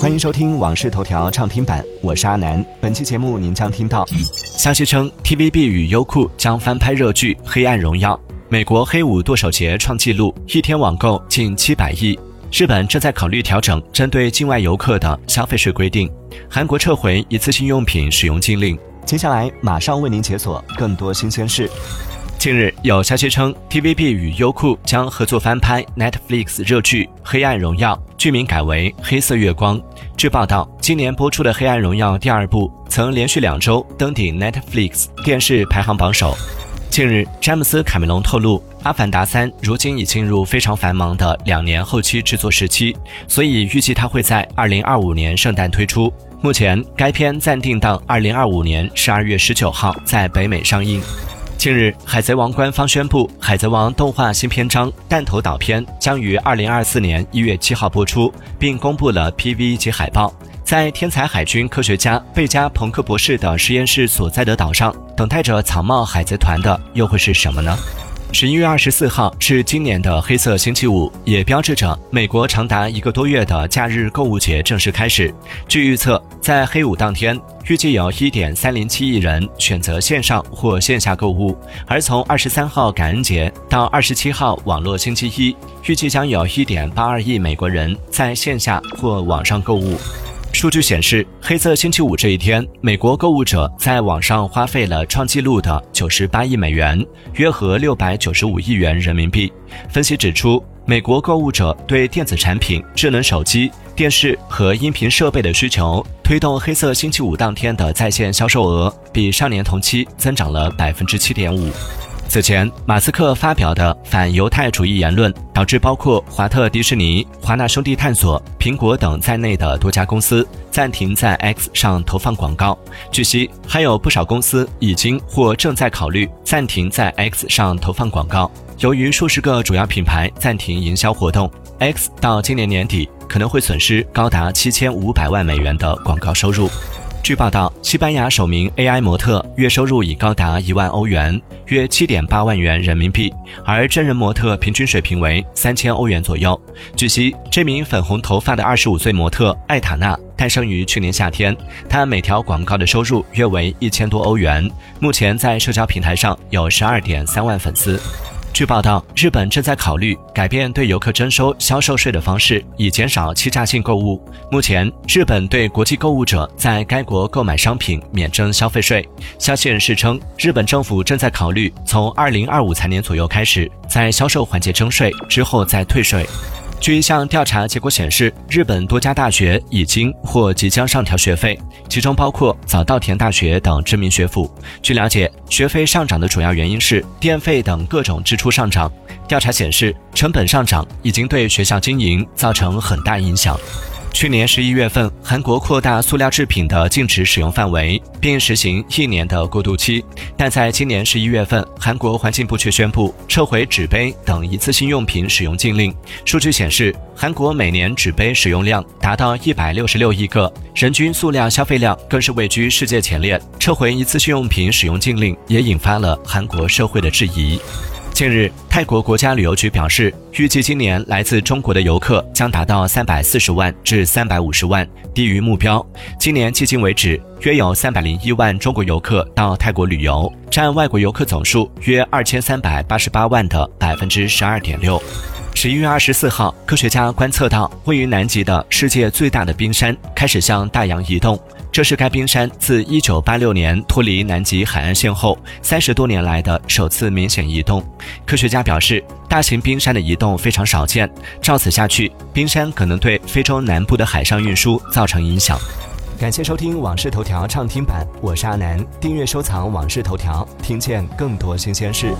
欢迎收听《往事头条》畅听版，我是阿南。本期节目您将听到：消息称，TVB 与优酷将翻拍热剧《黑暗荣耀》；美国黑五剁手节创纪录，一天网购近七百亿；日本正在考虑调整针对境外游客的消费税规定；韩国撤回一次性用品使用禁令。接下来马上为您解锁更多新鲜事。近日有消息称，TVB 与优酷将合作翻拍 Netflix 热剧《黑暗荣耀》，剧名改为《黑色月光》。据报道，今年播出的《黑暗荣耀》第二部曾连续两周登顶 Netflix 电视排行榜首。近日，詹姆斯·卡梅隆透露，《阿凡达三》如今已进入非常繁忙的两年后期制作时期，所以预计它会在2025年圣诞推出。目前，该片暂定档2025年12月19号在北美上映。近日，《海贼王》官方宣布，《海贼王》动画新篇章《弹头岛篇》将于二零二四年一月七号播出，并公布了 PV 及海报。在天才海军科学家贝加·朋克博士的实验室所在的岛上，等待着草帽海贼团的又会是什么呢？十一月二十四号是今年的黑色星期五，也标志着美国长达一个多月的假日购物节正式开始。据预测，在黑五当天，预计有一点三零七亿人选择线上或线下购物；而从二十三号感恩节到二十七号网络星期一，预计将有一点八二亿美国人在线下或网上购物。数据显示，黑色星期五这一天，美国购物者在网上花费了创纪录的九十八亿美元，约合六百九十五亿元人民币。分析指出，美国购物者对电子产品、智能手机、电视和音频设备的需求，推动黑色星期五当天的在线销售额比上年同期增长了百分之七点五。此前，马斯克发表的反犹太主义言论，导致包括华特迪士尼、华纳兄弟探索、苹果等在内的多家公司暂停在 X 上投放广告。据悉，还有不少公司已经或正在考虑暂停在 X 上投放广告。由于数十个主要品牌暂停营销活动，X 到今年年底可能会损失高达七千五百万美元的广告收入。据报道，西班牙首名 AI 模特月收入已高达一万欧元，约七点八万元人民币，而真人模特平均水平为三千欧元左右。据悉，这名粉红头发的二十五岁模特艾塔娜诞生于去年夏天，她每条广告的收入约为一千多欧元，目前在社交平台上有十二点三万粉丝。据报道，日本正在考虑改变对游客征收销售税的方式，以减少欺诈性购物。目前，日本对国际购物者在该国购买商品免征消费税。消息人士称，日本政府正在考虑从二零二五财年左右开始，在销售环节征税，之后再退税。据一项调查结果显示，日本多家大学已经或即将上调学费，其中包括早稻田大学等知名学府。据了解，学费上涨的主要原因是电费等各种支出上涨。调查显示，成本上涨已经对学校经营造成很大影响。去年十一月份，韩国扩大塑料制品的禁止使用范围，并实行一年的过渡期。但在今年十一月份，韩国环境部却宣布撤回纸杯等一次性用品使用禁令。数据显示，韩国每年纸杯使用量达到一百六十六亿个，人均塑料消费量更是位居世界前列。撤回一次性用品使用禁令，也引发了韩国社会的质疑。近日，泰国国家旅游局表示，预计今年来自中国的游客将达到三百四十万至三百五十万，低于目标。今年迄今为止，约有三百零一万中国游客到泰国旅游，占外国游客总数约二千三百八十八万的百分之十二点六。十一月二十四号，科学家观测到位于南极的世界最大的冰山开始向大洋移动。这是该冰山自1986年脱离南极海岸线后三十多年来的首次明显移动。科学家表示，大型冰山的移动非常少见，照此下去，冰山可能对非洲南部的海上运输造成影响。感谢收听《往事头条》畅听版，我是阿南，订阅收藏《往事头条》，听见更多新鲜事。